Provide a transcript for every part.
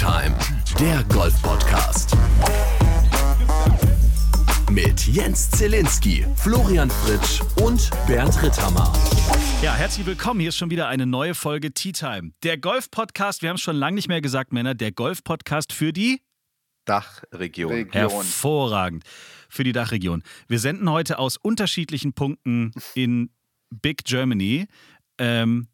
Time, der Golf-Podcast. Mit Jens Zielinski, Florian Fritsch und Bernd Ritthammer. Ja, herzlich willkommen. Hier ist schon wieder eine neue Folge Tea Time. Der Golf-Podcast, wir haben es schon lange nicht mehr gesagt, Männer, der Golf-Podcast für die Dachregion. Region. Hervorragend. Für die Dachregion. Wir senden heute aus unterschiedlichen Punkten in Big Germany. Ähm,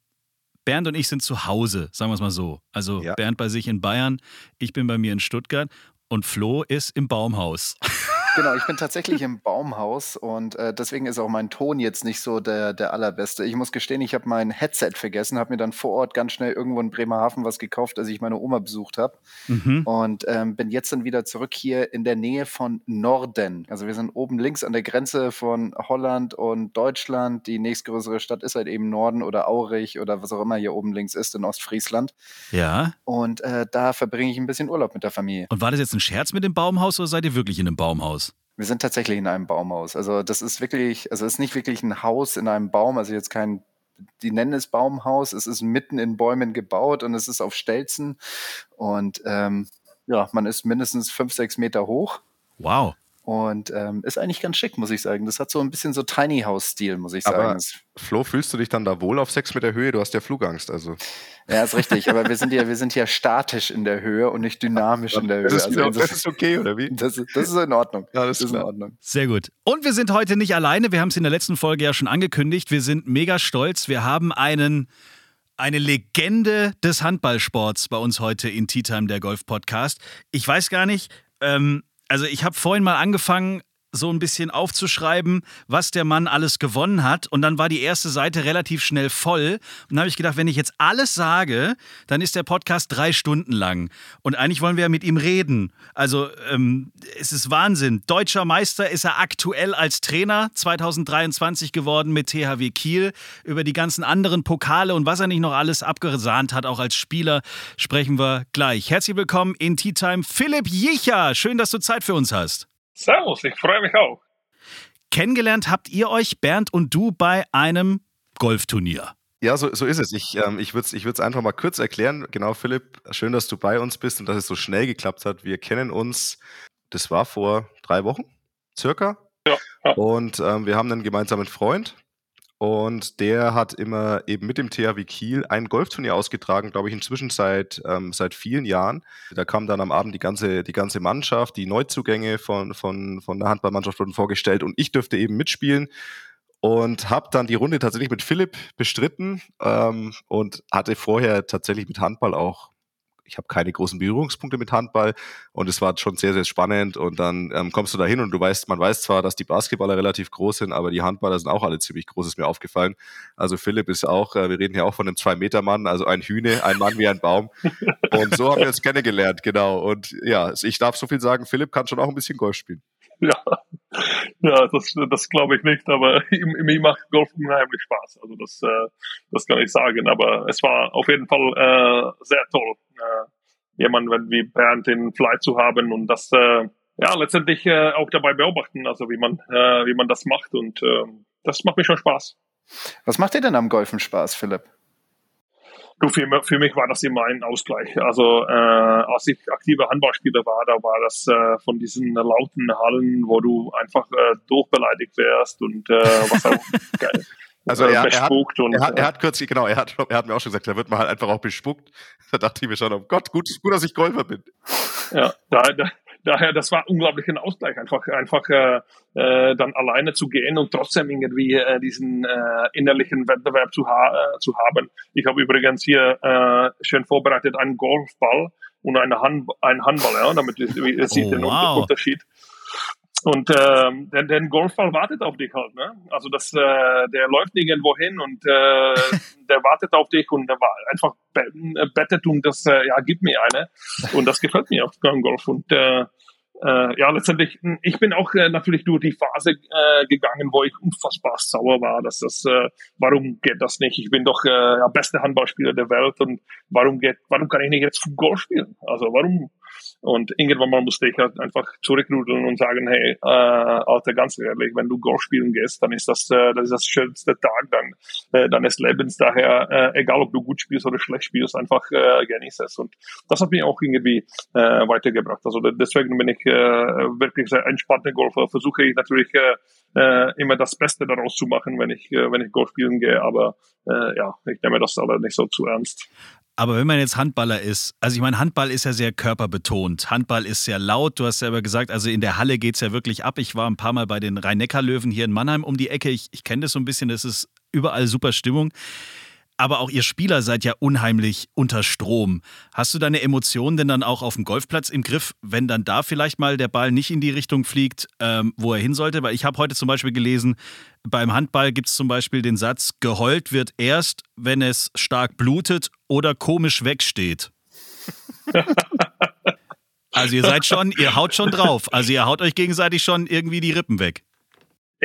Bernd und ich sind zu Hause, sagen wir es mal so. Also Ja. Bernd bei sich in Bayern, ich bin bei mir in Stuttgart und Flo ist im Baumhaus. Genau, ich bin tatsächlich im Baumhaus und äh, deswegen ist auch mein Ton jetzt nicht so der, der allerbeste. Ich muss gestehen, ich habe mein Headset vergessen, habe mir dann vor Ort ganz schnell irgendwo in Bremerhaven was gekauft, als ich meine Oma besucht habe. Mhm. Und ähm, bin jetzt dann wieder zurück hier in der Nähe von Norden. Also wir sind oben links an der Grenze von Holland und Deutschland. Die nächstgrößere Stadt ist halt eben Norden oder Aurich oder was auch immer hier oben links ist in Ostfriesland. Ja. Und äh, da verbringe ich ein bisschen Urlaub mit der Familie. Und war das jetzt ein Scherz mit dem Baumhaus oder seid ihr wirklich in einem Baumhaus? Wir sind tatsächlich in einem Baumhaus. Also das ist wirklich, also es ist nicht wirklich ein Haus in einem Baum, also jetzt kein, die nennen es Baumhaus, es ist mitten in Bäumen gebaut und es ist auf Stelzen und ähm, ja, man ist mindestens fünf, sechs Meter hoch Wow. Und ähm, ist eigentlich ganz schick, muss ich sagen. Das hat so ein bisschen so Tiny House-Stil, muss ich sagen. Aber Flo, fühlst du dich dann da wohl auf sechs Meter Höhe? Du hast ja Flugangst. Also. ja, ist richtig, aber wir sind ja, wir sind ja statisch in der Höhe und nicht dynamisch in der Höhe. Das ist, Also das, das ist okay, oder wie? das, ist, das ist in Ordnung. Ja, das ist in. Ordnung. Sehr gut. Und wir sind heute nicht alleine. Wir haben es in der letzten Folge ja schon angekündigt. Wir sind mega stolz. Wir haben einen, eine Legende des Handballsports bei uns heute in Tea Time, der Golf-Podcast. Ich weiß gar nicht, ähm, also ich habe vorhin mal angefangen, so ein bisschen aufzuschreiben, was der Mann alles gewonnen hat. Und dann war die erste Seite relativ schnell voll. Und dann habe ich gedacht, wenn ich jetzt alles sage, dann ist der Podcast drei Stunden lang. Und eigentlich wollen wir ja mit ihm reden. Also ähm, es ist Wahnsinn. Deutscher Meister ist er aktuell als Trainer 2023 geworden mit THW Kiel. Über die ganzen anderen Pokale und was er nicht noch alles abgesahnt hat, auch als Spieler, sprechen wir gleich. Herzlich willkommen in Tea Time, Philipp Jicher. Schön, dass du Zeit für uns hast. Servus, ich freue mich auch. Kennengelernt habt ihr euch, Bernd und du, bei einem Golfturnier. Ja, so, so ist es. Ich, ähm, ich würde es ich würd's einfach mal kurz erklären. Genau, Philipp, schön, dass du bei uns bist und dass es so schnell geklappt hat. Wir kennen uns, das war vor drei Wochen, circa. Ja, ja. Und ähm, wir haben einen gemeinsamen Freund. Und der hat immer eben mit dem THW Kiel ein Golfturnier ausgetragen, glaube ich, inzwischen seit, ähm, seit vielen Jahren. Da kam dann am Abend die ganze, die ganze Mannschaft, die Neuzugänge von, von, von der Handballmannschaft wurden vorgestellt und ich durfte eben mitspielen und habe dann die Runde tatsächlich mit Philipp bestritten ähm, und hatte vorher tatsächlich mit Handball auch, ich habe keine großen Berührungspunkte mit Handball und es war schon sehr, sehr spannend und dann ähm, kommst du da hin und du weißt, man weiß zwar, dass die Basketballer relativ groß sind, aber die Handballer sind auch alle ziemlich groß, ist mir aufgefallen. Also Philipp ist auch, äh, wir reden hier auch von einem Zwei-Meter-Mann, also ein Hühne, ein Mann wie ein Baum und so haben wir uns kennengelernt, genau und ja, ich darf so viel sagen, Philipp kann schon auch ein bisschen Golf spielen. Ja, ja das, das glaube ich nicht, aber mir macht Golf unheimlich Spaß. Also das, äh, das kann ich sagen. Aber es war auf jeden Fall äh, sehr toll, äh, jemanden wie Bernd in Fly zu haben und das äh, ja letztendlich äh, auch dabei beobachten, also wie man, äh, wie man das macht und äh, das macht mir schon Spaß. Was macht dir denn am Golfen Spaß, Philipp? Du, für, für mich war das immer ein Ausgleich. Also äh, als ich aktiver Handballspieler war, da war das äh, von diesen lauten Hallen, wo du einfach äh, durchbeleidigt wärst und äh, was auch geil. Also äh, er, er, hat, und er, hat, äh, er hat kürzlich, genau, er hat, er hat mir auch schon gesagt, da wird man halt einfach auch bespuckt. Da dachte ich mir schon, oh Gott, gut, gut dass ich Golfer bin. ja, da, da, daher, das war unglaublich ein Ausgleich, einfach, einfach äh, äh, dann alleine zu gehen und trotzdem irgendwie äh, diesen äh, innerlichen Wettbewerb zu, ha äh, zu haben. Ich habe übrigens hier äh, schön vorbereitet einen Golfball und eine Hand, einen Handball, ja, damit ihr, ihr seht Oh, den wow. Unterschied. Und ähm, der, der Golfball wartet auf dich halt, ne? Also das, äh, der läuft nirgendwo hin und äh, der wartet auf dich und der war einfach äh, bettet und das, äh, ja, gib mir eine. Und das gefällt mir auf beim Golf. Und äh, äh, ja, letztendlich, mh, ich bin auch äh, natürlich durch die Phase äh, gegangen, wo ich unfassbar sauer war, dass das, äh, warum geht das nicht? Ich bin doch äh, der beste Handballspieler der Welt und warum geht, warum kann ich nicht jetzt Golf spielen? Also warum, Und irgendwann mal musste ich halt einfach zurückrudeln und sagen, hey, äh, Alter, ganz ehrlich, wenn du Golf spielen gehst, dann ist das, äh, das, ist das schönste Tag dann, äh, deines Lebens. Daher, äh, egal ob du gut spielst oder schlecht spielst, einfach äh, genieß es. Und das hat mich auch irgendwie äh, weitergebracht. Also deswegen bin ich äh, wirklich sehr entspannter Golfer. Versuche ich natürlich äh, äh, immer das Beste daraus zu machen, wenn ich, äh, wenn ich Golf spielen gehe. Aber äh, ja, ich nehme das aber nicht so zu ernst. Aber wenn man jetzt Handballer ist, also ich meine, Handball ist ja sehr körperbetont. Handball ist sehr laut. Du hast selber gesagt, also in der Halle geht es ja wirklich ab. Ich war ein paar Mal bei den Rhein-Neckar-Löwen hier in Mannheim um die Ecke. Ich, ich kenne das so ein bisschen, das ist überall super Stimmung aber auch ihr Spieler seid ja unheimlich unter Strom. Hast du deine Emotionen denn dann auch auf dem Golfplatz im Griff, wenn dann da vielleicht mal der Ball nicht in die Richtung fliegt, ähm, wo er hin sollte? Weil ich habe heute zum Beispiel gelesen, beim Handball gibt es zum Beispiel den Satz, geheult wird erst, wenn es stark blutet oder komisch wegsteht. also ihr seid schon, ihr haut schon drauf. Also ihr haut euch gegenseitig schon irgendwie die Rippen weg.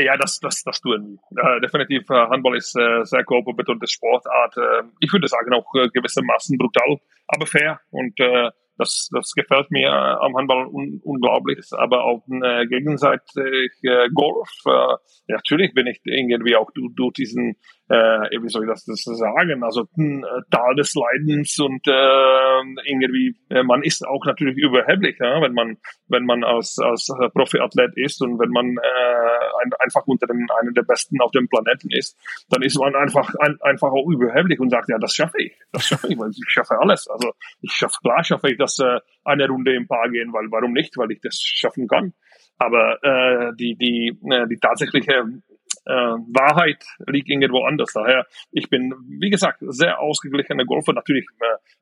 Ja, das, das, das tun wir. Äh, definitiv, äh, Handball ist äh, sehr körperbetonte Sportart. Äh, ich würde sagen, auch äh, gewissermaßen brutal, aber fair. Und äh, das, das gefällt mir äh, am Handball un unglaublich. Aber auf der Gegenseite äh, Golf, äh, natürlich bin ich irgendwie auch durch diesen äh, wie soll ich das, das sagen, also ein äh, Tal des Leidens und äh, irgendwie, äh, man ist auch natürlich überheblich, ja, wenn man, wenn man als, als Profiathlet ist und wenn man äh, ein, einfach unter den, einen der Besten auf dem Planeten ist, dann ist man einfach, ein, einfach auch überheblich und sagt, ja, das schaffe ich, das schaffe ich, weil ich schaffe alles. Also ich schaffe, klar schaffe ich das äh, eine Runde im Paar gehen, weil warum nicht, weil ich das schaffen kann. Aber äh, die, die, äh, die tatsächliche äh, Wahrheit liegt irgendwo anders. Daher, ich bin, wie gesagt, sehr ausgeglichener Golfer. Natürlich,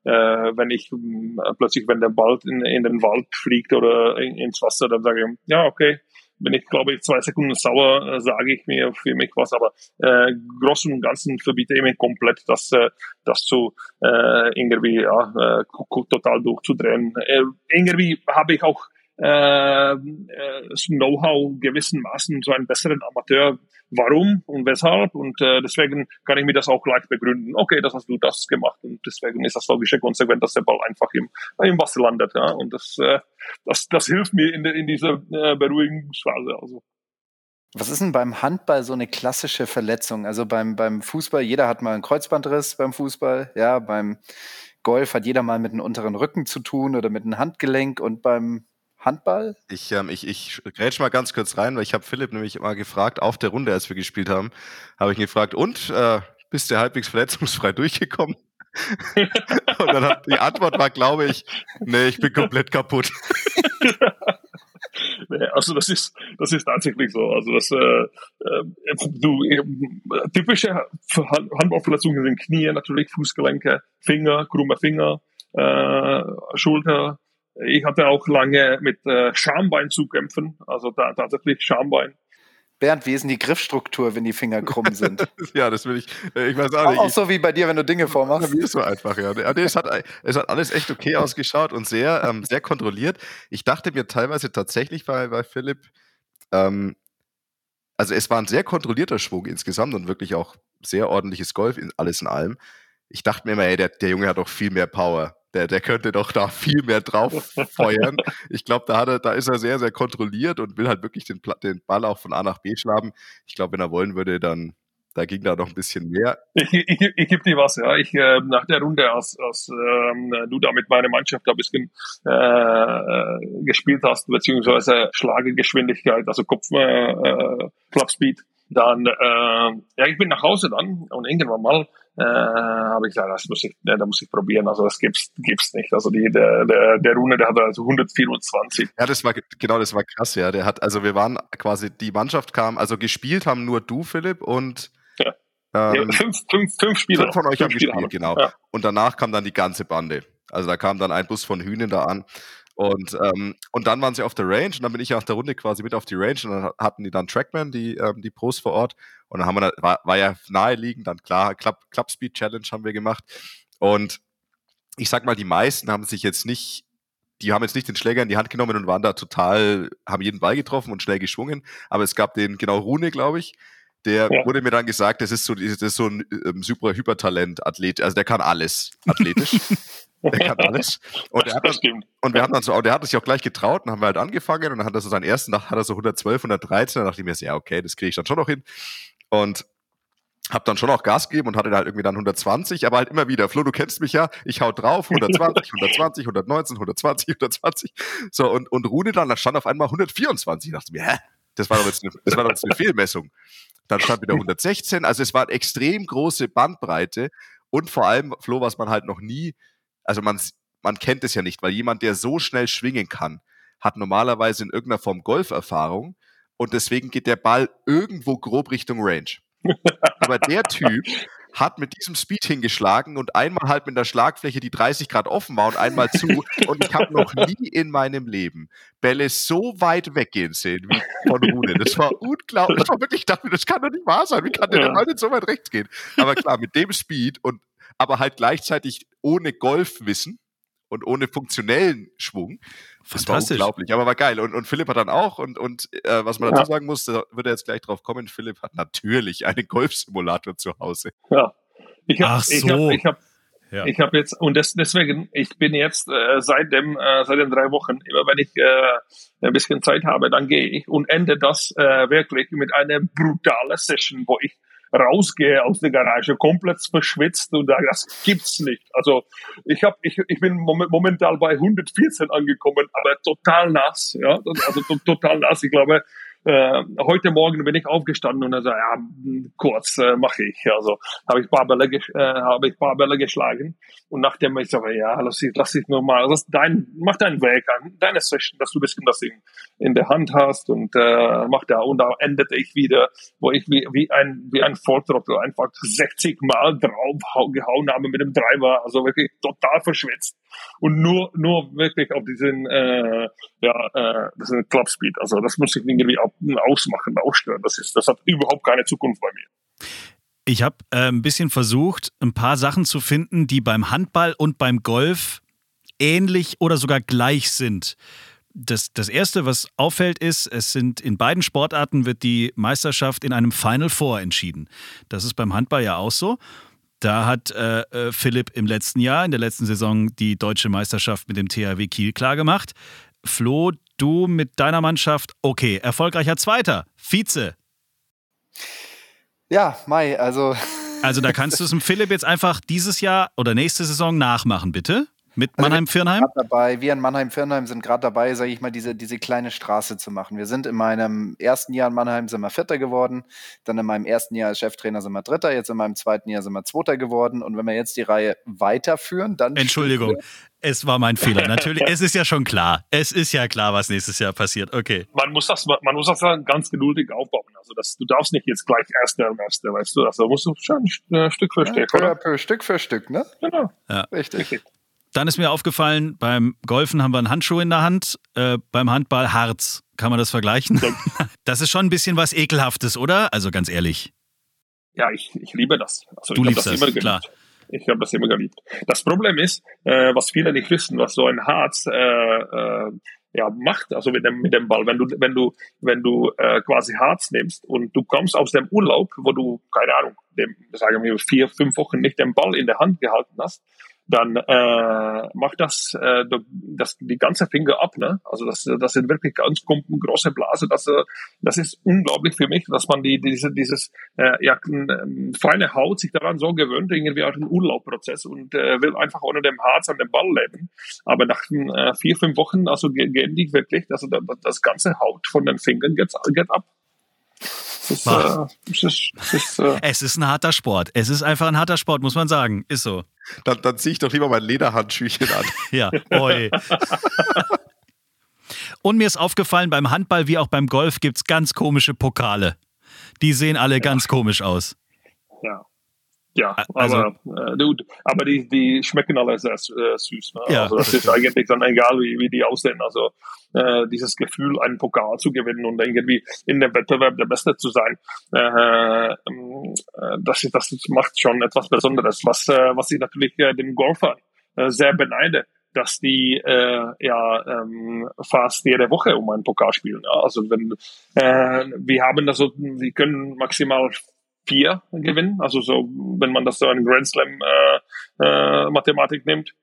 äh, wenn ich äh, plötzlich, wenn der Ball in, in den Wald fliegt oder in, ins Wasser, dann sage ich, ja, okay, bin ich, glaube ich, zwei Sekunden sauer, äh, sage ich mir für mich was, aber äh, großen und ganzen verbiete ich mir komplett, das, äh, das zu äh, irgendwie ja, äh, total durchzudrehen. Äh, irgendwie habe ich auch äh, äh, Know-how gewissen Maßen so einen besseren Amateur. Warum und weshalb? Und äh, deswegen kann ich mir das auch leicht begründen. Okay, das hast du das gemacht und deswegen ist das logische konsequent, dass der Ball einfach im, im Wasser landet. Ja? Und das, äh, das, das hilft mir in, der, in dieser äh, Beruhigungsphase. Also. Was ist denn beim Handball so eine klassische Verletzung? Also beim, beim Fußball, jeder hat mal einen Kreuzbandriss beim Fußball, ja, beim Golf hat jeder mal mit einem unteren Rücken zu tun oder mit einem Handgelenk und beim Handball? Ich, ähm, ich, ich grätsch mal ganz kurz rein, weil ich habe Philipp nämlich mal gefragt, auf der Runde, als wir gespielt haben, habe ich ihn gefragt, und äh, bist du halbwegs verletzungsfrei durchgekommen? und dann hat, die Antwort war, glaube ich, nee, ich bin komplett kaputt. nee, also das ist, das ist tatsächlich so. Also das, äh, äh, du, äh, typische Handballverletzungen sind Knie, natürlich Fußgelenke, Finger, krumme Finger, äh, Schulter, ich hatte auch lange mit äh, Schambein zu kämpfen, also da, tatsächlich Schambein. Bernd, wie ist denn die Griffstruktur, wenn die Finger krumm sind? ja, das will ich. Äh, ich weiß auch nicht. Auch so wie bei dir, wenn du Dinge vormachst. Wie ist so einfach, ja. Es hat, es hat alles echt okay ausgeschaut und sehr, ähm, sehr kontrolliert. Ich dachte mir teilweise tatsächlich bei, bei Philipp, ähm, also es war ein sehr kontrollierter Schwung insgesamt und wirklich auch sehr ordentliches Golf, in, alles in allem. Ich dachte mir immer, ey, der, der Junge hat doch viel mehr Power der, der könnte doch da viel mehr drauf feuern. Ich glaube, da, da ist er sehr, sehr kontrolliert und will halt wirklich den, den Ball auch von A nach B schlagen. Ich glaube, wenn er wollen würde, dann da ging da noch ein bisschen mehr. Ich, ich, ich gebe dir was, ja. Ich, äh, nach der Runde, als, als ähm, du da mit meiner Mannschaft ein bisschen äh, gespielt hast, beziehungsweise Schlagegeschwindigkeit, also Kopf, äh, äh Clubspeed, dann, äh, ja, ich bin nach Hause dann und irgendwann mal äh, habe ich gesagt, das muss ich, da muss ich probieren. Also das gibt's, gibt's nicht. Also die, der, der, der Rune, der hatte also 124. Ja, das war genau, das war krass, ja. Der hat, also wir waren quasi, die Mannschaft kam, also gespielt haben nur du, Philipp, und ja. Ähm, ja, fünf, fünf, fünf Spieler. Fünf von euch fünf haben gespielt, genau. Ja. Und danach kam dann die ganze Bande. Also da kam dann ein Bus von Hühnen da an. Und, ähm, und dann waren sie auf der Range und dann bin ich auf der Runde quasi mit auf die Range und dann hatten die dann Trackman, die, ähm, die Pros vor Ort. Und dann haben wir, war, war ja naheliegend, dann klar, Club, Club Speed Challenge haben wir gemacht. Und ich sag mal, die meisten haben sich jetzt nicht, die haben jetzt nicht den Schläger in die Hand genommen und waren da total, haben jeden Ball getroffen und schnell geschwungen. Aber es gab den, genau Rune, glaube ich, Der ja. wurde mir dann gesagt, das ist so, das ist so ein ähm, super Hypertalent, Athlet, also der kann alles athletisch. der kann alles. Und, er hat dann, und wir haben dann so, und der hat sich auch gleich getraut und haben wir halt angefangen und dann hat er so seinen ersten Tag, hat er so 112, 113, dann dachte ich mir, ja, okay, das kriege ich dann schon noch hin. Und hab dann schon auch Gas gegeben und hatte halt irgendwie dann 120, aber halt immer wieder, Flo, du kennst mich ja, ich hau drauf, 120, 120, 119, 120, 120, so, und, und Rune dann, da stand auf einmal 124, ich dachte mir, hä? Das war doch jetzt eine, das war doch jetzt eine Fehlmessung. Dann stand wieder 116, also es war eine extrem große Bandbreite und vor allem, Flo, was man halt noch nie, also man, man kennt es ja nicht, weil jemand, der so schnell schwingen kann, hat normalerweise in irgendeiner Form Golferfahrung und deswegen geht der Ball irgendwo grob Richtung Range. Aber der Typ hat mit diesem Speed hingeschlagen und einmal halt mit der Schlagfläche, die 30 Grad offen war und einmal zu. und ich habe noch nie in meinem Leben Bälle so weit weggehen sehen wie von Rune. Das war unglaublich. Das war wirklich, ich dachte, das kann doch nicht wahr sein. Wie kann der ja. Ball denn so weit rechts gehen? Aber klar, mit dem Speed und aber halt gleichzeitig ohne Golfwissen und ohne funktionellen Schwung. Das war unglaublich, aber war geil. Und, und Philipp hat dann auch, und, und äh, was man dazu sagen muss, da wird er jetzt gleich drauf kommen, Philipp hat natürlich einen Golfsimulator zu Hause. Ja. Ich hab, Ach so. Ich habe ich hab, ja. ich hab jetzt, und das, deswegen, ich bin jetzt äh, seit, dem, äh, seit den drei Wochen, immer wenn ich äh, ein bisschen Zeit habe, dann gehe ich und ende das äh, wirklich mit einer brutalen Session, wo ich rausgehe aus der Garage, komplett verschwitzt und das gibt's nicht. Also ich habe, ich, ich bin momentan bei 114 angekommen, aber total nass, ja, also total nass. Ich glaube, äh, heute Morgen bin ich aufgestanden und er sagt, ja, kurz äh, mache ich. Also habe ich paar Bälle, äh, habe ich paar Bälle geschlagen. Und nachdem ich sage, ja, lass ich, lass ich nur mal, lass dein, mach deinen Weg an, deine Session, dass du ein bisschen das in, in der Hand hast und äh, mach da. Und da endete ich wieder, wo ich wie, wie ein wie ein Volltrottel einfach 60 Mal drauf gehauen habe mit dem Driver, also wirklich total verschwitzt. Und nur nur wirklich auf diesen äh, ja äh, diesen Club Speed, also das muss ich irgendwie auch ausmachen, ausstören. Das ist, das hat überhaupt keine Zukunft bei mir. Ich habe äh, ein bisschen versucht, ein paar Sachen zu finden, die beim Handball und beim Golf ähnlich oder sogar gleich sind. Das, das erste, was auffällt, ist, es sind in beiden Sportarten wird die Meisterschaft in einem Final Four entschieden. Das ist beim Handball ja auch so. Da hat äh, äh Philipp im letzten Jahr, in der letzten Saison, die deutsche Meisterschaft mit dem THW Kiel klargemacht. Flo, du mit deiner Mannschaft, okay, erfolgreicher Zweiter, Vize. Ja, Mai, also. Also da kannst du es dem Philipp jetzt einfach dieses Jahr oder nächste Saison nachmachen, bitte. Mit Mannheim-Firnheim? Also dabei, wir in Mannheim-Firnheim sind gerade dabei, sage ich mal, diese, diese kleine Straße zu machen. Wir sind in meinem ersten Jahr in Mannheim sind wir Vierter geworden, dann in meinem ersten Jahr als Cheftrainer sind wir Dritter, jetzt in meinem zweiten Jahr sind wir Zweiter geworden und wenn wir jetzt die Reihe weiterführen, dann... Entschuldigung, es war mein Fehler. Natürlich, es ist ja schon klar. Es ist ja klar, was nächstes Jahr passiert. Okay. Man muss das, man muss das ganz geduldig aufbauen. Also das, du darfst nicht jetzt gleich Erster und Erster, weißt du. Also musst du schon äh, Stück für Stück, ja, oder? Stück für Stück, ne? Genau. Ja. Richtig. Richtig. Dann ist mir aufgefallen, beim Golfen haben wir einen Handschuh in der Hand, äh, beim Handball Harz. Kann man das vergleichen? Das ist schon ein bisschen was Ekelhaftes, oder? Also ganz ehrlich. Ja, ich, ich liebe das. Also du liebst das, das klar. Ich habe das immer geliebt. Das Problem ist, äh, was viele nicht wissen, was so ein Harz äh, äh, ja, macht, also mit dem, mit dem Ball. Wenn du, wenn du, wenn du äh, quasi Harz nimmst und du kommst aus dem Urlaub, wo du, keine Ahnung, dem, sagen wir vier, fünf Wochen nicht den Ball in der Hand gehalten hast, dann äh, macht das, äh, das die ganze Finger ab. Ne? Also das, das sind wirklich ganz große Blase. Das, äh, das ist unglaublich für mich, dass man die, diese, dieses äh, ja, feine Haut sich daran so gewöhnt, irgendwie auch einen Urlaubprozess und äh, will einfach ohne dem Harz an dem Ball leben. Aber nach äh, vier, fünf Wochen, also gehen die wirklich, also das, das ganze Haut von den Fingern geht, geht ab. Ist, äh, es, ist, es, ist, äh es ist ein harter Sport. Es ist einfach ein harter Sport, muss man sagen. Ist so. Dann, dann ziehe ich doch lieber mein Lederhandschüchen an. ja, oi. Und mir ist aufgefallen, beim Handball wie auch beim Golf gibt es ganz komische Pokale. Die sehen alle ja. ganz komisch aus. Ja. Ja, also, aber, äh, aber die, die schmecken alle sehr äh, süß. Ne? Ja, also das ist eigentlich dann egal, wie, wie die aussehen. Also äh, dieses Gefühl, einen Pokal zu gewinnen und irgendwie in dem Wettbewerb der Beste zu sein, äh, ähm, äh, das, das macht schon etwas Besonderes, was, äh, was ich natürlich äh, den Golfern äh, sehr beneide. dass die äh, ja ähm, fast jede Woche um einen Pokal spielen. Ja? Also wenn äh, wir haben das so, wir können maximal vier gewinnen. Also so, wenn man das so in Grand Slam äh, äh, Mathematik nimmt.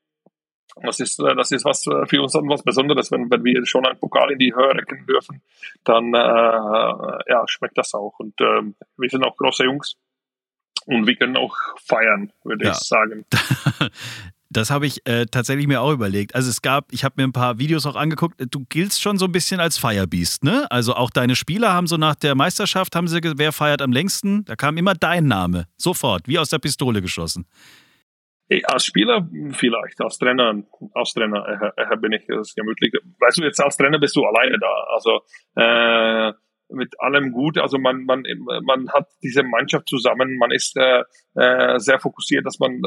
Das ist, äh, das ist was für uns was Besonderes, wenn, wenn wir schon einen Pokal in die Höhe recken dürfen, dann äh, ja, schmeckt das auch. Und äh, wir sind auch große Jungs und wir können auch feiern, würde ja. ich sagen. Das habe ich äh, tatsächlich mir auch überlegt. Also es gab, ich habe mir ein paar Videos auch angeguckt, du giltst schon so ein bisschen als Firebeast, ne? Also auch deine Spieler haben so nach der Meisterschaft, haben sie, wer feiert am längsten? Da kam immer dein Name, sofort, wie aus der Pistole geschossen. Als Spieler vielleicht, als Trainer, als Trainer äh, äh bin ich gemütlich. Weißt du, jetzt als Trainer bist du alleine da. Also äh, mit allem gut. Also man, man, man hat diese Mannschaft zusammen, man ist äh, äh, sehr fokussiert, dass man,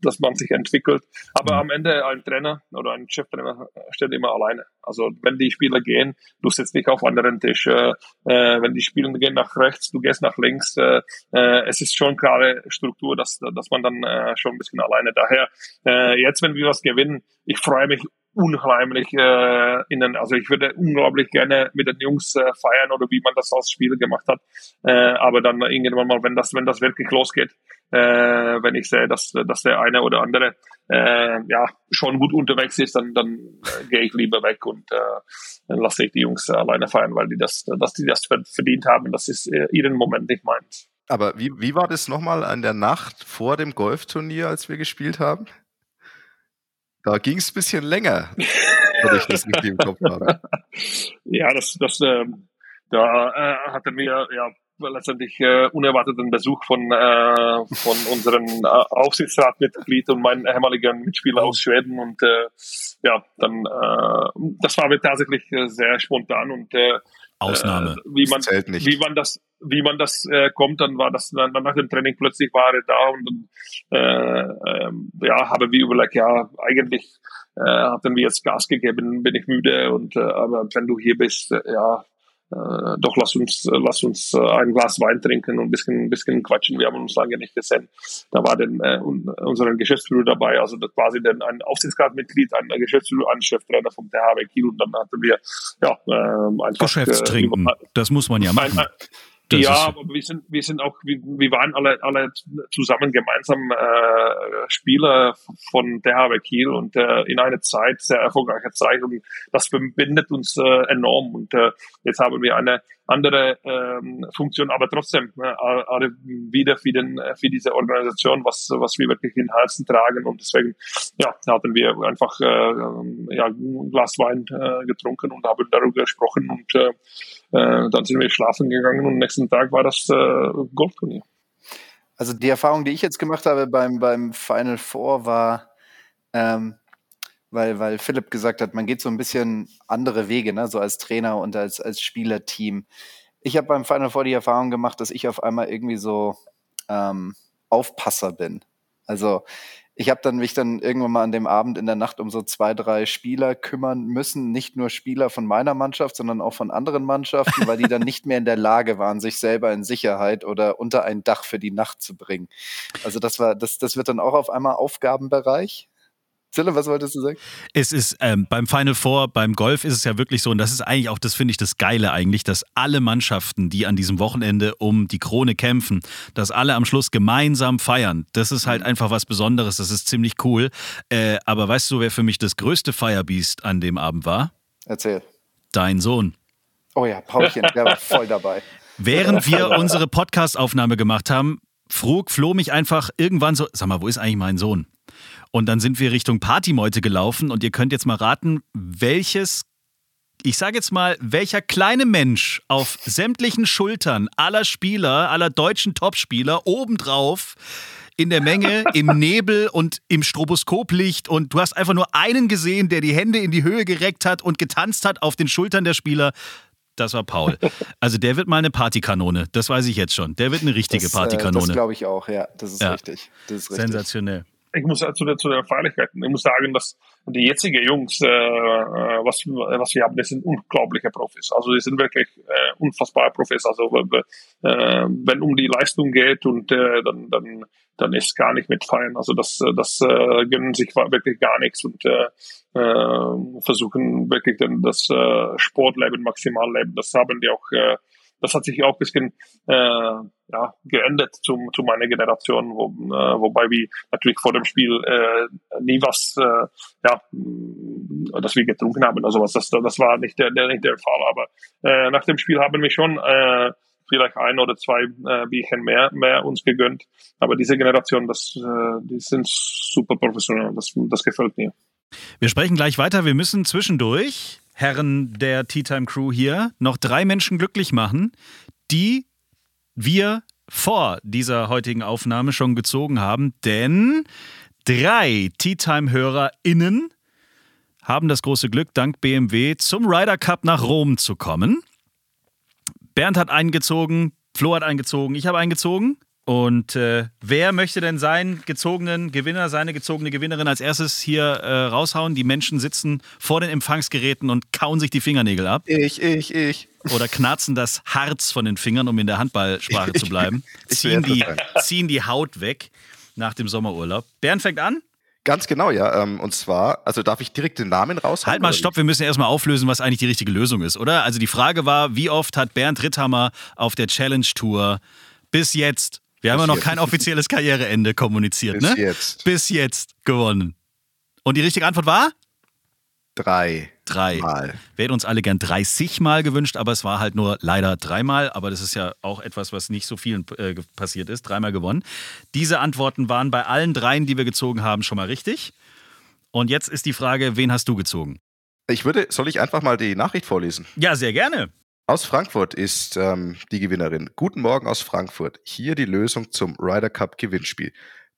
dass man sich entwickelt. Aber am Ende ein Trainer oder ein Cheftrainer steht immer alleine. Also wenn die Spieler gehen, du sitzt nicht auf anderen Tisch. Äh, wenn die Spieler gehen nach rechts, du gehst nach links. Äh, äh, es ist schon klare Struktur, dass, dass man dann äh, schon ein bisschen alleine. Daher, äh, jetzt, wenn wir was gewinnen, ich freue mich unheimlich äh, in den, also ich würde unglaublich gerne mit den Jungs äh, feiern oder wie man das als Spieler gemacht hat. Äh, aber dann irgendwann mal, wenn das, wenn das wirklich losgeht, äh, wenn ich sehe, dass, dass der eine oder andere äh, ja schon gut unterwegs ist, dann, dann äh, gehe ich lieber weg und äh, dann lasse ich die Jungs alleine feiern, weil die das, dass die das verdient haben. Das ist äh, ihren Moment nicht meins. Aber wie, wie war das nochmal an der Nacht vor dem Golfturnier, als wir gespielt haben? Da ging es ein bisschen länger, wenn ich das richtig im Kopf habe. Ja, das, das, äh, da äh, hatten wir ja letztendlich äh, unerwarteten Besuch von, äh, von unserem äh, Aufsichtsratmitglied und meinem ehemaligen Mitspieler aus Schweden und äh, ja, dann äh, das war tatsächlich äh, sehr spontan und äh, Ausnahme. Äh, wie man, wie man das, wie man das äh, kommt, dann war das dann nach dem Training plötzlich war er da und äh, äh, ja, habe wir überlegt, ja, eigentlich äh, hatten wir jetzt Gas gegeben, bin ich müde und äh, aber wenn du hier bist, äh, ja, äh, doch lass uns, lass uns äh, ein Glas Wein trinken und ein bisschen, ein bisschen quatschen. Wir haben uns lange nicht gesehen. Da war dann äh, unser Geschäftsführer dabei, also das quasi dann ein Aufsichtsratmitglied, ein Geschäftsführer, ein Cheftrainer vom THW Kiel und dann hatten wir ja äh, einfach Geschäftstrinken. Äh, das muss man ja machen. Ein, das ja, aber wir sind, wir sind auch, wir, wir waren alle, alle zusammen gemeinsam äh, Spieler von der HW Kiel und äh, in einer Zeit, sehr erfolgreicher Zeit und das verbindet uns äh, enorm und äh, jetzt haben wir eine andere ähm, Funktion, aber trotzdem äh, alle wieder für, den, für diese Organisation, was, was wir wirklich in Herzen tragen und deswegen ja, hatten wir einfach äh, ja, ein Glas Wein äh, getrunken und haben darüber gesprochen und äh, äh, dann sind wir schlafen gegangen und nächsten Tag war das äh, Golfturnier. Also die Erfahrung, die ich jetzt gemacht habe beim, beim Final Four war, ähm, weil, weil Philipp gesagt hat, man geht so ein bisschen andere Wege, ne? so als Trainer und als, als Spielerteam. Ich habe beim Final Four die Erfahrung gemacht, dass ich auf einmal irgendwie so ähm, Aufpasser bin. Also ich habe dann mich dann irgendwann mal an dem Abend in der Nacht um so zwei, drei Spieler kümmern müssen. Nicht nur Spieler von meiner Mannschaft, sondern auch von anderen Mannschaften, weil die dann nicht mehr in der Lage waren, sich selber in Sicherheit oder unter ein Dach für die Nacht zu bringen. Also das war, das, das wird dann auch auf einmal Aufgabenbereich. Zille, was wolltest du sagen? Es ist ähm, beim Final Four, beim Golf ist es ja wirklich so, und das ist eigentlich auch, das finde ich das Geile eigentlich, dass alle Mannschaften, die an diesem Wochenende um die Krone kämpfen, dass alle am Schluss gemeinsam feiern. Das ist halt mhm. einfach was Besonderes, das ist ziemlich cool. Äh, aber weißt du, wer für mich das größte Firebeast an dem Abend war? Erzähl. Dein Sohn. Oh ja, Paulchen, der war voll dabei. Während wir unsere Podcast-Aufnahme gemacht haben, frug, floh mich einfach irgendwann so, sag mal, wo ist eigentlich mein Sohn? Und dann sind wir Richtung Partymeute gelaufen und ihr könnt jetzt mal raten, welches ich sage jetzt mal, welcher kleine Mensch auf sämtlichen Schultern aller Spieler, aller deutschen Topspieler obendrauf in der Menge, im Nebel und im Stroboskoplicht und du hast einfach nur einen gesehen, der die Hände in die Höhe gereckt hat und getanzt hat auf den Schultern der Spieler. Das war Paul. Also der wird mal eine Partykanone, das weiß ich jetzt schon. Der wird eine richtige das, Partykanone. Äh, das glaube ich auch, ja. Das ist ja. richtig. Das ist richtig. Sensationell. Ich muss zu, der, zu den Feierlichkeiten, ich muss sagen, dass die jetzigen Jungs, äh, äh, was, was wir haben, das sind unglaubliche Profis. Also die sind wirklich äh, unfassbare Profis. Also äh, wenn um die Leistung geht und äh, dann, dann, dann ist gar nicht mit feiern. Also das, das äh, gönnen sich wirklich gar nichts und äh, äh, versuchen wirklich dann das äh, Sportleben maximal leben. Das haben die auch äh, das hat sich auch ein bisschen äh, ja, geändert zum, zu meiner Generation, wo, äh, wobei wir natürlich vor dem Spiel äh, nie was, äh, ja, dass wir getrunken haben oder sowas. Das, das war nicht der, der, nicht der Fall. Aber äh, nach dem Spiel haben wir schon äh, vielleicht ein oder zwei äh, Bierchen mehr, mehr uns gegönnt. Aber diese Generation, das, äh, die sind super professionell. Das, das gefällt mir. Wir sprechen gleich weiter. Wir müssen zwischendurch Herren der Tea Time Crew hier, noch drei Menschen glücklich machen, die wir vor dieser heutigen Aufnahme schon gezogen haben, denn drei Tea Time-HörerInnen haben das große Glück, dank BMW zum Ryder Cup nach Rom zu kommen. Bernd hat eingezogen, Flo hat eingezogen, ich habe eingezogen. Und äh, wer möchte denn seinen gezogenen Gewinner, seine gezogene Gewinnerin als erstes hier äh, raushauen? Die Menschen sitzen vor den Empfangsgeräten und kauen sich die Fingernägel ab. Ich, ich, ich. Oder knarzen das Harz von den Fingern, um in der Handballsprache zu bleiben. ziehen, die, ziehen die Haut weg nach dem Sommerurlaub. Bernd fängt an. Ganz genau, ja. Ähm, und zwar, also darf ich direkt den Namen raushauen? Halt mal, stopp, wir müssen erstmal auflösen, was eigentlich die richtige Lösung ist, oder? Also die Frage war, wie oft hat Bernd Ritthammer auf der Challenge Tour bis jetzt wir haben ja noch kein offizielles Karriereende kommuniziert, Bis ne? jetzt. Bis jetzt gewonnen. Und die richtige Antwort war? Drei. Drei. Mal. Wir hätten uns alle gern 30 Mal gewünscht, aber es war halt nur leider dreimal. Aber das ist ja auch etwas, was nicht so vielen äh, passiert ist. Dreimal gewonnen. Diese Antworten waren bei allen dreien, die wir gezogen haben, schon mal richtig. Und jetzt ist die Frage, wen hast du gezogen? Ich würde, soll ich einfach mal die Nachricht vorlesen? Ja, sehr gerne. Aus Frankfurt ist ähm, die Gewinnerin. Guten Morgen aus Frankfurt. Hier die Lösung zum Ryder Cup Gewinnspiel.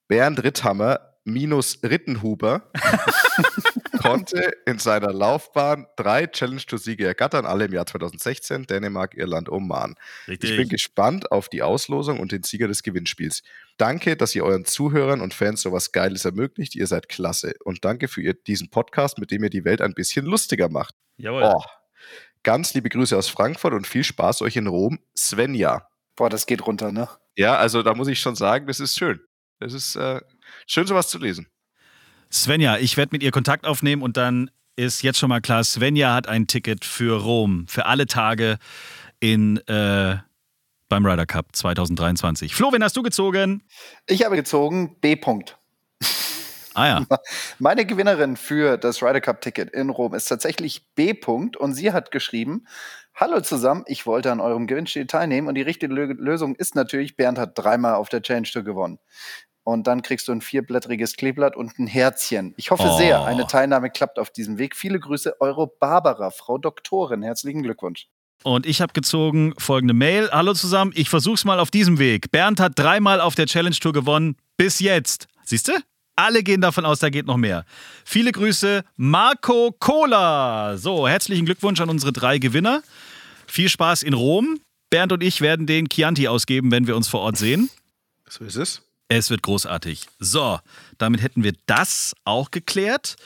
Bernd Ritthammer minus Rittenhuber konnte in seiner Laufbahn drei Challenge Tour Siege ergattern, alle im Jahr 2016, Dänemark, Irland, Oman. Richtig. Ich bin gespannt auf die Auslosung und den Sieger des Gewinnspiels. Danke, dass ihr euren Zuhörern und Fans sowas Geiles ermöglicht. Ihr seid klasse. Und danke für ihr, diesen Podcast, mit dem ihr die Welt ein bisschen lustiger macht. Jawohl. Oh, Ganz liebe Grüße aus Frankfurt und viel Spaß euch in Rom. Svenja. Boah, das geht runter, ne? Ja, also da muss ich schon sagen, das ist schön. Das ist äh, schön, sowas zu lesen. Svenja, ich werde mit ihr Kontakt aufnehmen und dann ist jetzt schon mal klar, Svenja hat ein Ticket für Rom, für alle Tage in, äh, beim Ryder Cup 2023. Flo, wen hast du gezogen? Ich habe gezogen B. -Punkt. Ah ja. Meine Gewinnerin für das Ryder Cup Ticket in Rom ist tatsächlich B. -Punkt und sie hat geschrieben: Hallo zusammen, ich wollte an eurem Gewinnspiel teilnehmen und die richtige Lösung ist natürlich, Bernd hat dreimal auf der Challenge Tour gewonnen. Und dann kriegst du ein vierblättriges Kleeblatt und ein Herzchen. Ich hoffe Oh. sehr, eine Teilnahme klappt auf diesem Weg. Viele Grüße, eure Barbara, Frau Doktorin. Herzlichen Glückwunsch. Und ich habe gezogen folgende Mail. Hallo zusammen, ich versuch's mal auf diesem Weg. Bernd hat dreimal auf der Challenge Tour gewonnen. Bis jetzt. Siehst du? Alle gehen davon aus, da geht noch mehr. Viele Grüße, Marco Cola. So, herzlichen Glückwunsch an unsere drei Gewinner. Viel Spaß in Rom. Bernd und ich werden den Chianti ausgeben, wenn wir uns vor Ort sehen. So ist es. Es wird großartig. So, damit hätten wir das auch geklärt.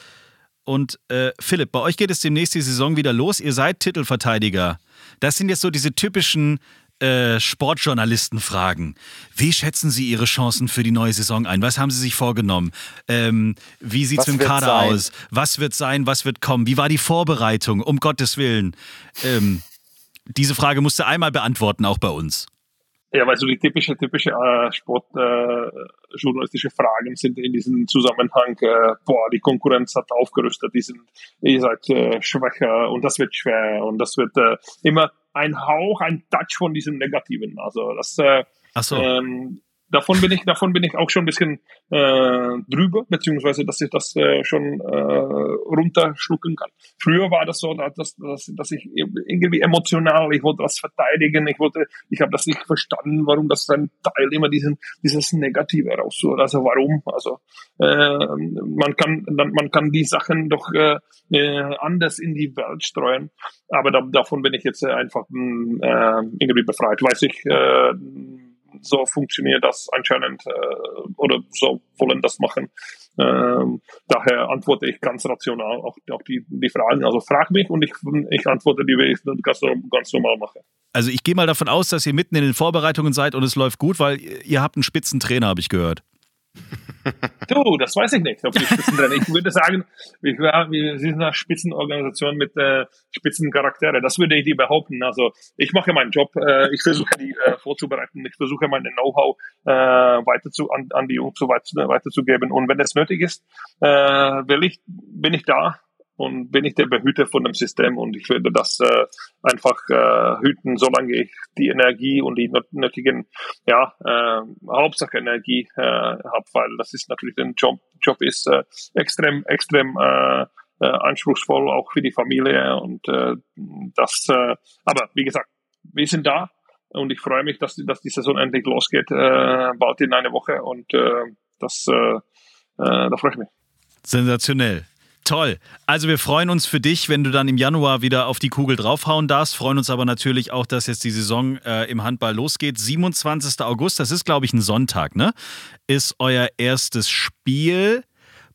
Und äh, Philipp, bei euch geht es demnächst die Saison wieder los. Ihr seid Titelverteidiger. Das sind jetzt so diese typischen äh, Sportjournalistenfragen. Wie schätzen Sie Ihre Chancen für die neue Saison ein? Was haben Sie sich vorgenommen? Ähm, wie sieht es Was mit dem wird Kader sein? aus? Was wird sein? Was wird kommen? Wie war die Vorbereitung? Um Gottes Willen. Ähm, diese Frage musst du einmal beantworten, auch bei uns. Ja, weil so die typische, typische äh, Sportjournalistische äh, Fragen sind in diesem Zusammenhang, äh, boah, die Konkurrenz hat aufgerüstet, die sind, ihr seid äh, schwächer und das wird schwer und das wird äh, immer ein Hauch, ein Touch von diesem Negativen. Also das äh, Ach so. ähm, davon bin ich, davon bin ich auch schon ein bisschen äh, drüber, beziehungsweise dass ich das äh, schon äh, runterschlucken kann. Früher war das so, dass, dass, dass ich irgendwie emotional, ich wollte was verteidigen, ich wollte, ich habe das nicht verstanden, warum das ein Teil immer diesen, dieses Negative raussucht. Also warum? Also äh, man kann, dann, man kann die Sachen doch äh, äh, anders in die Welt streuen. Aber da, davon bin ich jetzt einfach mh, äh, irgendwie befreit. Weiß ich, äh, so funktioniert das anscheinend äh, oder so wollen das machen. Ähm, daher antworte ich ganz rational auch, auch die, die Fragen. Also frag mich und ich, ich antworte die, wie ich ganz, ganz normal mache. Also ich gehe mal davon aus, dass ihr mitten in den Vorbereitungen seid und es läuft gut, weil ihr habt einen Spitzentrainer, habe ich gehört. Du, das weiß ich nicht, ob die Spitzentrainer. Ich würde sagen, wir, sind eine Spitzenorganisation mit äh, Spitzencharaktere. Das würde ich dir behaupten. Also ich mache meinen Job, äh, ich versuche die äh, vorzubereiten, ich versuche meine Know-how äh, weiter zu, an, an die Jungs so weiter, weiterzugeben. Und wenn es nötig ist, äh, will ich, bin ich da und bin ich der Behüter von dem System und ich würde das äh, einfach äh, hüten, solange ich die Energie und die nötigen, ja, äh, Hauptsache Energie äh, habe, weil das ist natürlich ein Job, Job ist äh, extrem, extrem äh, äh, anspruchsvoll, auch für die Familie und äh, das, äh, aber wie gesagt, wir sind da und ich freue mich, dass, dass die Saison endlich losgeht, äh, bald in eine Woche und äh, das, äh, äh, da freue ich mich. Sensationell. Toll. Also wir freuen uns für dich, wenn du dann im Januar wieder auf die Kugel draufhauen darfst. Freuen uns aber natürlich auch, dass jetzt die Saison äh, im Handball losgeht. 27. August, das ist glaube ich ein Sonntag, ne? Ist euer erstes Spiel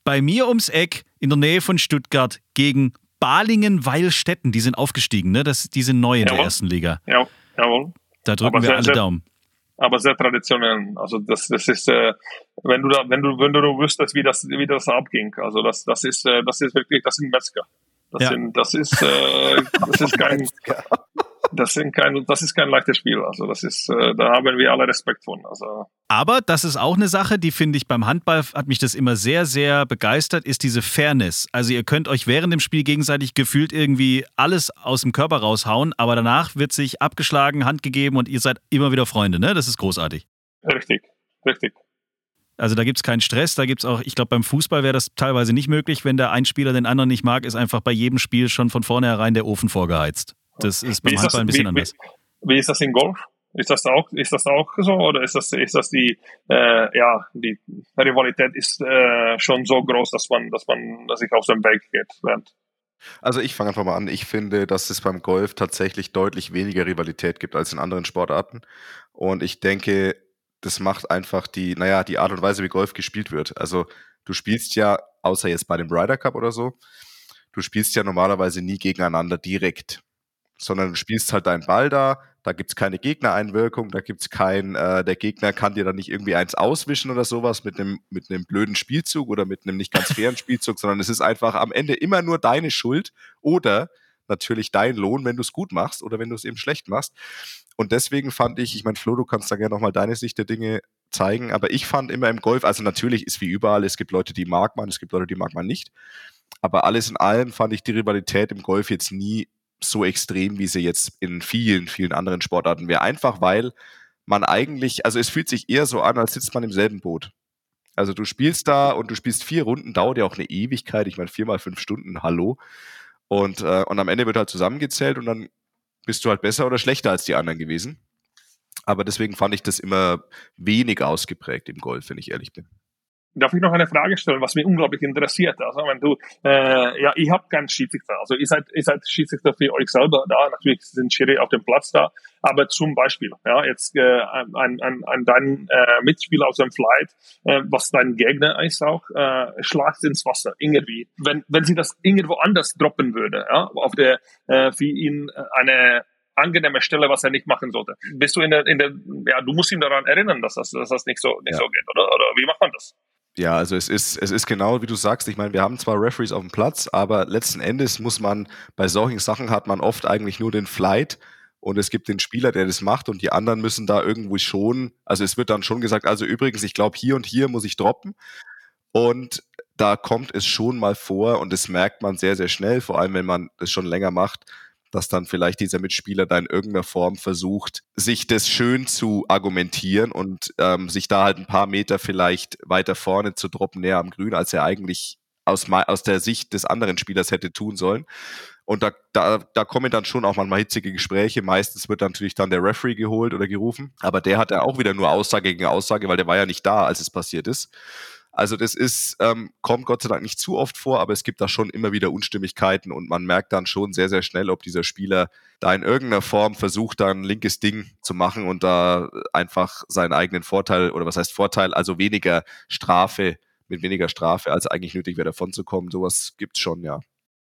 bei mir ums Eck in der Nähe von Stuttgart gegen Balingen-Weilstätten. Die sind aufgestiegen, ne? Das, die sind neu in jawohl. der ersten Liga. Ja, jawohl. Da drücken aber wir alle Daumen aber sehr traditionell. Also das, das ist, äh, wenn du da, wenn du, wenn du wüsstest, wie das, wie das abging. Also das, das ist, äh, das ist wirklich, das sind Metzger. Das ja. sind, das ist, äh, das ist kein, das, sind kein, das ist kein leichtes Spiel. Also das ist, äh, da haben wir alle Respekt von. Also. Aber das ist auch eine Sache, die finde ich beim Handball hat mich das immer sehr, sehr begeistert, ist diese Fairness. Also ihr könnt euch während dem Spiel gegenseitig gefühlt irgendwie alles aus dem Körper raushauen, aber danach wird sich abgeschlagen, Hand gegeben und ihr seid immer wieder Freunde, ne? Das ist großartig. Richtig, richtig. Also da gibt es keinen Stress, da gibt es auch, ich glaube, beim Fußball wäre das teilweise nicht möglich, wenn der ein Spieler den anderen nicht mag, ist einfach bei jedem Spiel schon von vornherein der Ofen vorgeheizt. Das ist beim Handball ein bisschen wie, anders. Wie, wie, ist das in Golf? Ist das auch, ist das auch so oder ist das, ist das die, äh, ja, die Rivalität ist äh, schon so groß, dass man, dass man, dass sich auf den Weg geht während? Also ich fange einfach mal an. Ich finde, dass es beim Golf tatsächlich deutlich weniger Rivalität gibt als in anderen Sportarten. Und ich denke, das macht einfach die, naja, die Art und Weise, wie Golf gespielt wird. Also du spielst ja, außer jetzt bei dem Ryder Cup oder so, du spielst ja normalerweise nie gegeneinander direkt sondern du spielst halt deinen Ball da, da gibt es keine Gegnereinwirkung, da gibt es kein, äh, der Gegner kann dir dann nicht irgendwie eins auswischen oder sowas mit einem mit einem blöden Spielzug oder mit einem nicht ganz fairen Spielzug, sondern es ist einfach am Ende immer nur deine Schuld oder natürlich dein Lohn, wenn du es gut machst oder wenn du es eben schlecht machst. Und deswegen fand ich, ich meine, Flo, du kannst da gerne nochmal deine Sicht der Dinge zeigen, aber ich fand immer im Golf, also natürlich ist wie überall, es gibt Leute, die mag man, es gibt Leute, die mag man nicht. Aber alles in allem fand ich die Rivalität im Golf jetzt nie so extrem, wie sie jetzt in vielen, vielen anderen Sportarten wäre. Einfach weil man eigentlich, also es fühlt sich eher so an, als sitzt man im selben Boot. Also du spielst da und du spielst vier Runden, dauert ja auch eine Ewigkeit. Ich meine, vier mal fünf Stunden, hallo. Und, äh, und am Ende wird halt zusammengezählt und dann bist du halt besser oder schlechter als die anderen gewesen. Aber deswegen fand ich das immer wenig ausgeprägt im Golf, wenn ich ehrlich bin. Darf ich noch eine Frage stellen, was mich unglaublich interessiert? Also wenn du, äh, ja, ich habe keinen Schiedsrichter. Also ihr seid, ihr seid Schiedsrichter für euch selber da. Natürlich sind Schiri auf dem Platz da. Aber zum Beispiel, ja, jetzt äh, ein, ein, ein dein äh, Mitspieler aus dem Flight, äh, was dein Gegner ist auch, äh, schlagt ins Wasser irgendwie. Wenn wenn sie das irgendwo anders droppen würde, ja, auf der äh, für ihn eine angenehme Stelle, was er nicht machen sollte. Bist du in der, in der, ja, du musst ihn daran erinnern, dass das, dass das nicht so, nicht ja. so geht, oder? Oder wie macht man das? Ja, also es ist, es ist genau wie du sagst. Ich meine, wir haben zwar Referees auf dem Platz, aber letzten Endes muss man, bei solchen Sachen hat man oft eigentlich nur den Flight und es gibt den Spieler, der das macht und die anderen müssen da irgendwo schon, also es wird dann schon gesagt, also übrigens, ich glaube, hier und hier muss ich droppen. Und da kommt es schon mal vor und das merkt man sehr, sehr schnell, vor allem wenn man das schon länger macht, dass dann vielleicht dieser Mitspieler da in irgendeiner Form versucht, sich das schön zu argumentieren und ähm, sich da halt ein paar Meter vielleicht weiter vorne zu droppen, näher am Grün, als er eigentlich aus, aus der Sicht des anderen Spielers hätte tun sollen. Und da, da, da kommen dann schon auch manchmal hitzige Gespräche. Meistens wird natürlich dann der Referee geholt oder gerufen. Aber der hat ja auch wieder nur Aussage gegen Aussage, weil der war ja nicht da, als es passiert ist. Also das ist, ähm, kommt Gott sei Dank nicht zu oft vor, aber es gibt da schon immer wieder Unstimmigkeiten und man merkt dann schon sehr, sehr schnell, ob dieser Spieler da in irgendeiner Form versucht, da ein linkes Ding zu machen und da einfach seinen eigenen Vorteil oder was heißt Vorteil, also weniger Strafe, mit weniger Strafe als eigentlich nötig wäre, davon zu kommen. Sowas gibt's schon, ja.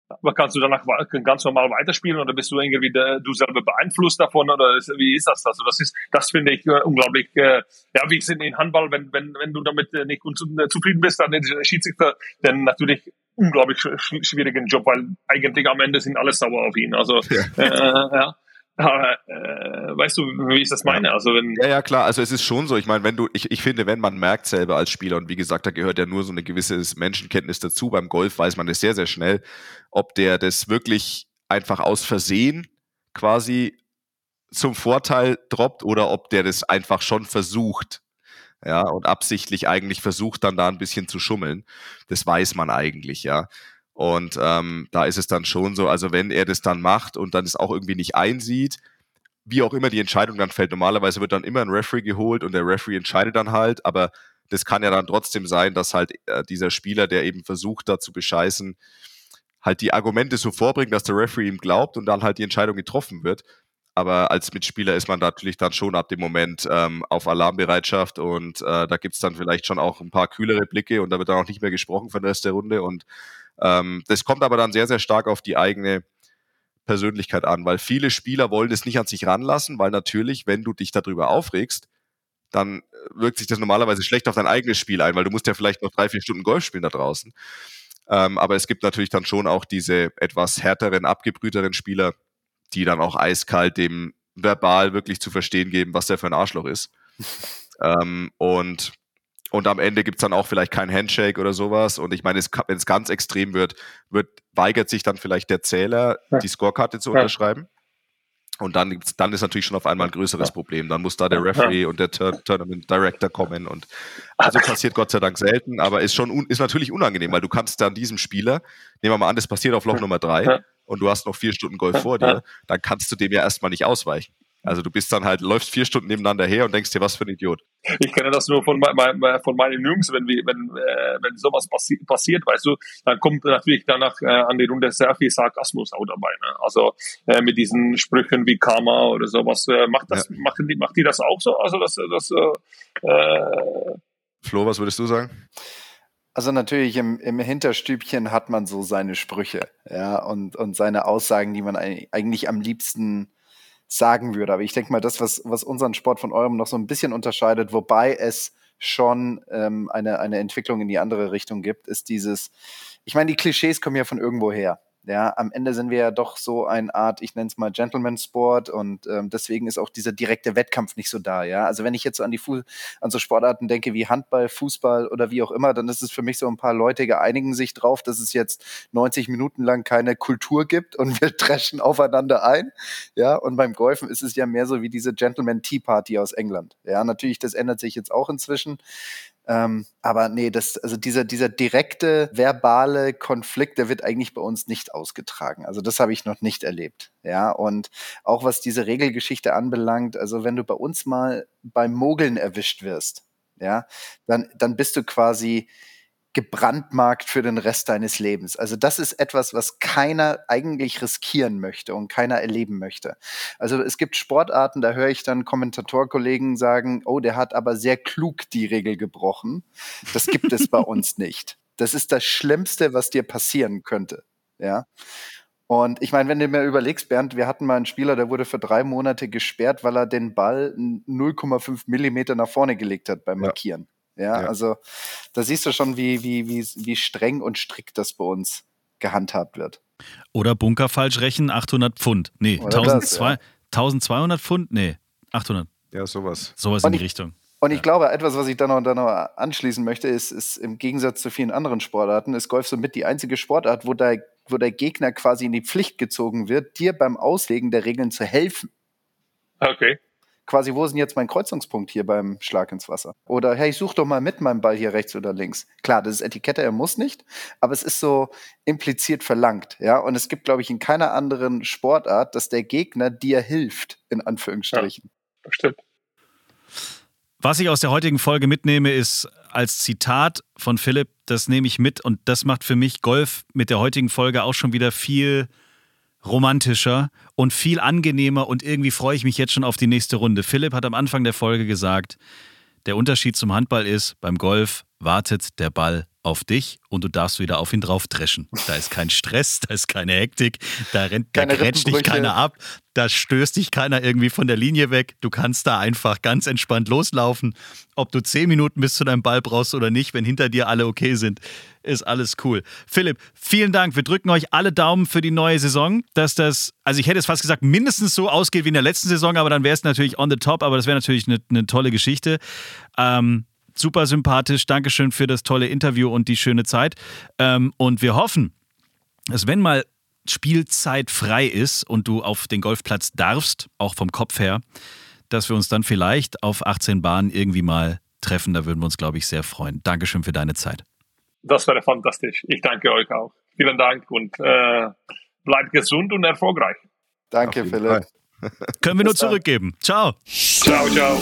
Aber kannst du danach ganz normal weiterspielen oder bist du irgendwie der, du selber beeinflusst davon oder ist, wie ist das? Also das ist, das finde ich äh, unglaublich, äh, ja, wie es in, Handball, wenn, wenn, wenn du damit äh, nicht äh, zufrieden bist, dann ist der Schiedsrichter dann natürlich unglaublich sch schwierigen Job, weil eigentlich am Ende sind alle sauer auf ihn. Also, ja. Äh, ja. Aber, äh, weißt du, wie ich das meine? Also wenn ja, ja, klar. Also es ist schon so. Ich meine, wenn du, ich, ich finde, wenn man merkt selber als Spieler, und wie gesagt, da gehört ja nur so eine gewisse Menschenkenntnis dazu. Beim Golf weiß man das sehr, sehr schnell, ob der das wirklich einfach aus Versehen quasi zum Vorteil droppt oder ob der das einfach schon versucht. Ja, und absichtlich eigentlich versucht, dann da ein bisschen zu schummeln. Das weiß man eigentlich, ja. Und ähm, da ist es dann schon so, also wenn er das dann macht und dann es auch irgendwie nicht einsieht, wie auch immer die Entscheidung dann fällt, normalerweise wird dann immer ein Referee geholt und der Referee entscheidet dann halt, aber das kann ja dann trotzdem sein, dass halt äh, dieser Spieler, der eben versucht, da zu bescheißen, halt die Argumente so vorbringt, dass der Referee ihm glaubt und dann halt die Entscheidung getroffen wird. Aber als Mitspieler ist man natürlich dann schon ab dem Moment ähm, auf Alarmbereitschaft und äh, da gibt's dann vielleicht schon auch ein paar kühlere Blicke und da wird dann auch nicht mehr gesprochen von der Rest der Runde und ähm, das kommt aber dann sehr, sehr stark auf die eigene Persönlichkeit an, weil viele Spieler wollen es nicht an sich ranlassen, weil natürlich, wenn du dich darüber aufregst, dann wirkt sich das normalerweise schlecht auf dein eigenes Spiel ein, weil du musst ja vielleicht noch drei, vier Stunden Golf spielen da draußen. Ähm, aber es gibt natürlich dann schon auch diese etwas härteren, abgebrühteren Spieler, die dann auch eiskalt dem verbal wirklich zu verstehen geben, was der für ein Arschloch ist. ähm, und und am Ende gibt's dann auch vielleicht kein Handshake oder sowas. Und ich meine, wenn es ganz extrem wird, wird, weigert sich dann vielleicht der Zähler, ja. die Scorekarte zu ja. unterschreiben. Und dann, gibt's, dann ist natürlich schon auf einmal ein größeres ja. Problem. Dann muss da der Referee und der Tur Tournament Director kommen. Und also passiert Gott sei Dank selten, aber ist schon ist natürlich unangenehm, weil du kannst dann diesem Spieler, nehmen wir mal an, das passiert auf Loch Nummer drei und du hast noch vier Stunden Golf vor dir, dann kannst du dem ja erstmal nicht ausweichen. Also du bist dann halt, läufst vier Stunden nebeneinander her und denkst dir, was für ein Idiot. Ich kenne das nur von, mein, von meinen Jungs, wenn, wir, wenn, äh, wenn sowas passi passiert, weißt du, dann kommt natürlich danach äh, an die Runde sehr viel Sarkasmus auch dabei. Ne? Also äh, mit diesen Sprüchen wie Karma oder sowas. Äh, macht, das, ja. machen die, macht die das auch so? Also das, das äh, äh Flo, was würdest du sagen? Also natürlich im, im Hinterstübchen hat man so seine Sprüche, ja, und, und seine Aussagen, die man eigentlich am liebsten sagen würde. Aber ich denke mal, das, was, was unseren Sport von eurem noch so ein bisschen unterscheidet, wobei es schon ähm, eine, eine Entwicklung in die andere Richtung gibt, ist dieses, ich meine, die Klischees kommen ja von irgendwo her. Ja, am Ende sind wir ja doch so eine Art, ich nenne es mal Gentleman-Sport und ähm, deswegen ist auch dieser direkte Wettkampf nicht so da. Ja, also wenn ich jetzt so an die Fu an so Sportarten denke wie Handball, Fußball oder wie auch immer, dann ist es für mich so ein paar Leute geeinigen sich drauf, dass es jetzt 90 Minuten lang keine Kultur gibt und wir dreschen aufeinander ein. Ja, und beim Golfen ist es ja mehr so wie diese Gentleman Tea Party aus England. Ja, natürlich, das ändert sich jetzt auch inzwischen. Ähm, aber nee, das, also dieser, dieser direkte verbale Konflikt, der wird eigentlich bei uns nicht ausgetragen. Also das habe ich noch nicht erlebt. Ja, und auch was diese Regelgeschichte anbelangt, also wenn du bei uns mal beim Mogeln erwischt wirst, ja, dann, dann bist du quasi gebrandmarkt für den Rest deines Lebens. Also das ist etwas, was keiner eigentlich riskieren möchte und keiner erleben möchte. Also es gibt Sportarten, da höre ich dann Kommentatorkollegen sagen, oh, der hat aber sehr klug die Regel gebrochen. Das gibt es bei uns nicht. Das ist das Schlimmste, was dir passieren könnte. Ja. Und ich meine, wenn du mir überlegst, Bernd, wir hatten mal einen Spieler, der wurde für drei Monate gesperrt, weil er den Ball 0,5 Millimeter nach vorne gelegt hat beim Markieren. Ja. Ja, ja, also da siehst du schon, wie, wie, wie, wie streng und strikt das bei uns gehandhabt wird. Oder Bunker falsch rechnen, 800 Pfund. Nee, 1200, ja. 1200 Pfund? Nee, 800. Ja, sowas. Sowas in die Richtung. Und ich ja. glaube, etwas, was ich da noch, da noch anschließen möchte, ist, ist im Gegensatz zu vielen anderen Sportarten, ist Golf somit die einzige Sportart, wo der, wo der Gegner quasi in die Pflicht gezogen wird, dir beim Auslegen der Regeln zu helfen. Okay quasi, wo ist denn jetzt mein Kreuzungspunkt hier beim Schlag ins Wasser? Oder hey, ich such doch mal mit meinem Ball hier rechts oder links. Klar, das ist Etikette, er muss nicht, aber es ist so impliziert verlangt, ja. Und es gibt, glaube ich, in keiner anderen Sportart, dass der Gegner dir hilft, in Anführungsstrichen. Ja, bestimmt. Was ich aus der heutigen Folge mitnehme, ist als Zitat von Philipp, das nehme ich mit und das macht für mich Golf mit der heutigen Folge auch schon wieder viel romantischer und viel angenehmer und irgendwie freue ich mich jetzt schon auf die nächste Runde. Philipp hat am Anfang der Folge gesagt, der Unterschied zum Handball ist, beim Golf wartet der Ball auf dich und du darfst wieder auf ihn drauf dreschen. Da ist kein Stress, da ist keine Hektik, da rennt, da grätscht dich keiner ab, da stößt dich keiner irgendwie von der Linie weg. Du kannst da einfach ganz entspannt loslaufen. Ob du zehn Minuten bis zu deinem Ball brauchst oder nicht, wenn hinter dir alle okay sind, ist alles cool. Philipp, vielen Dank. Wir drücken euch alle Daumen für die neue Saison, dass das, also ich hätte es fast gesagt, mindestens so ausgeht wie in der letzten Saison, aber dann wäre es natürlich on the top, aber das wäre natürlich eine, eine tolle Geschichte. Ähm, super sympathisch. Dankeschön für das tolle Interview und die schöne Zeit. Ähm, und wir hoffen, dass wenn mal Spielzeit frei ist und du auf den Golfplatz darfst, auch vom Kopf her, dass wir uns dann vielleicht auf 18 Bahnen irgendwie mal treffen. Da würden wir uns, glaube ich, sehr freuen. Dankeschön für deine Zeit. Das wäre fantastisch. Ich danke euch auch. Vielen Dank und äh, bleibt gesund und erfolgreich. Danke, Philipp. Können wir nur zurückgeben. Ciao. Ciao, ciao.